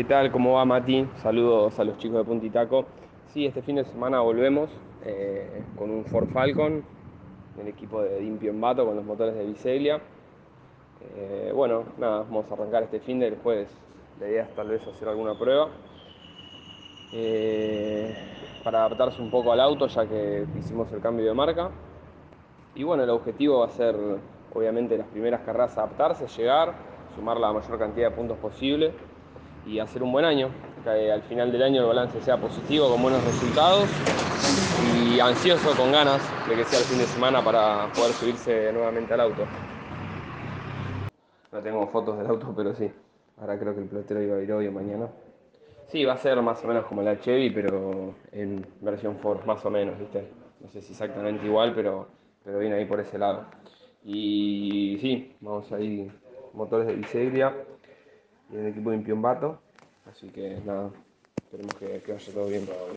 ¿Qué tal? ¿Cómo va Mati? Saludos a los chicos de Puntitaco. Sí, este fin de semana volvemos eh, con un Ford Falcon, el equipo de Dimpio Bato con los motores de Biseglia. Eh, bueno, nada, vamos a arrancar este fin de después. La idea tal vez hacer alguna prueba. Eh, para adaptarse un poco al auto ya que hicimos el cambio de marca. Y bueno, el objetivo va a ser obviamente las primeras carreras adaptarse, llegar, sumar la mayor cantidad de puntos posible y hacer un buen año. Que al final del año el balance sea positivo, con buenos resultados y ansioso, con ganas de que sea el fin de semana para poder subirse nuevamente al auto. No tengo fotos del auto, pero sí. Ahora creo que el pelotero iba a ir hoy o mañana. Sí, va a ser más o menos como la Chevy, pero en versión Ford, más o menos, ¿viste? No sé si exactamente igual, pero, pero viene ahí por ese lado. Y sí, vamos a ir motores de biseglia y el equipo de Impiombato. Así que nada, esperemos que, que vaya todo bien.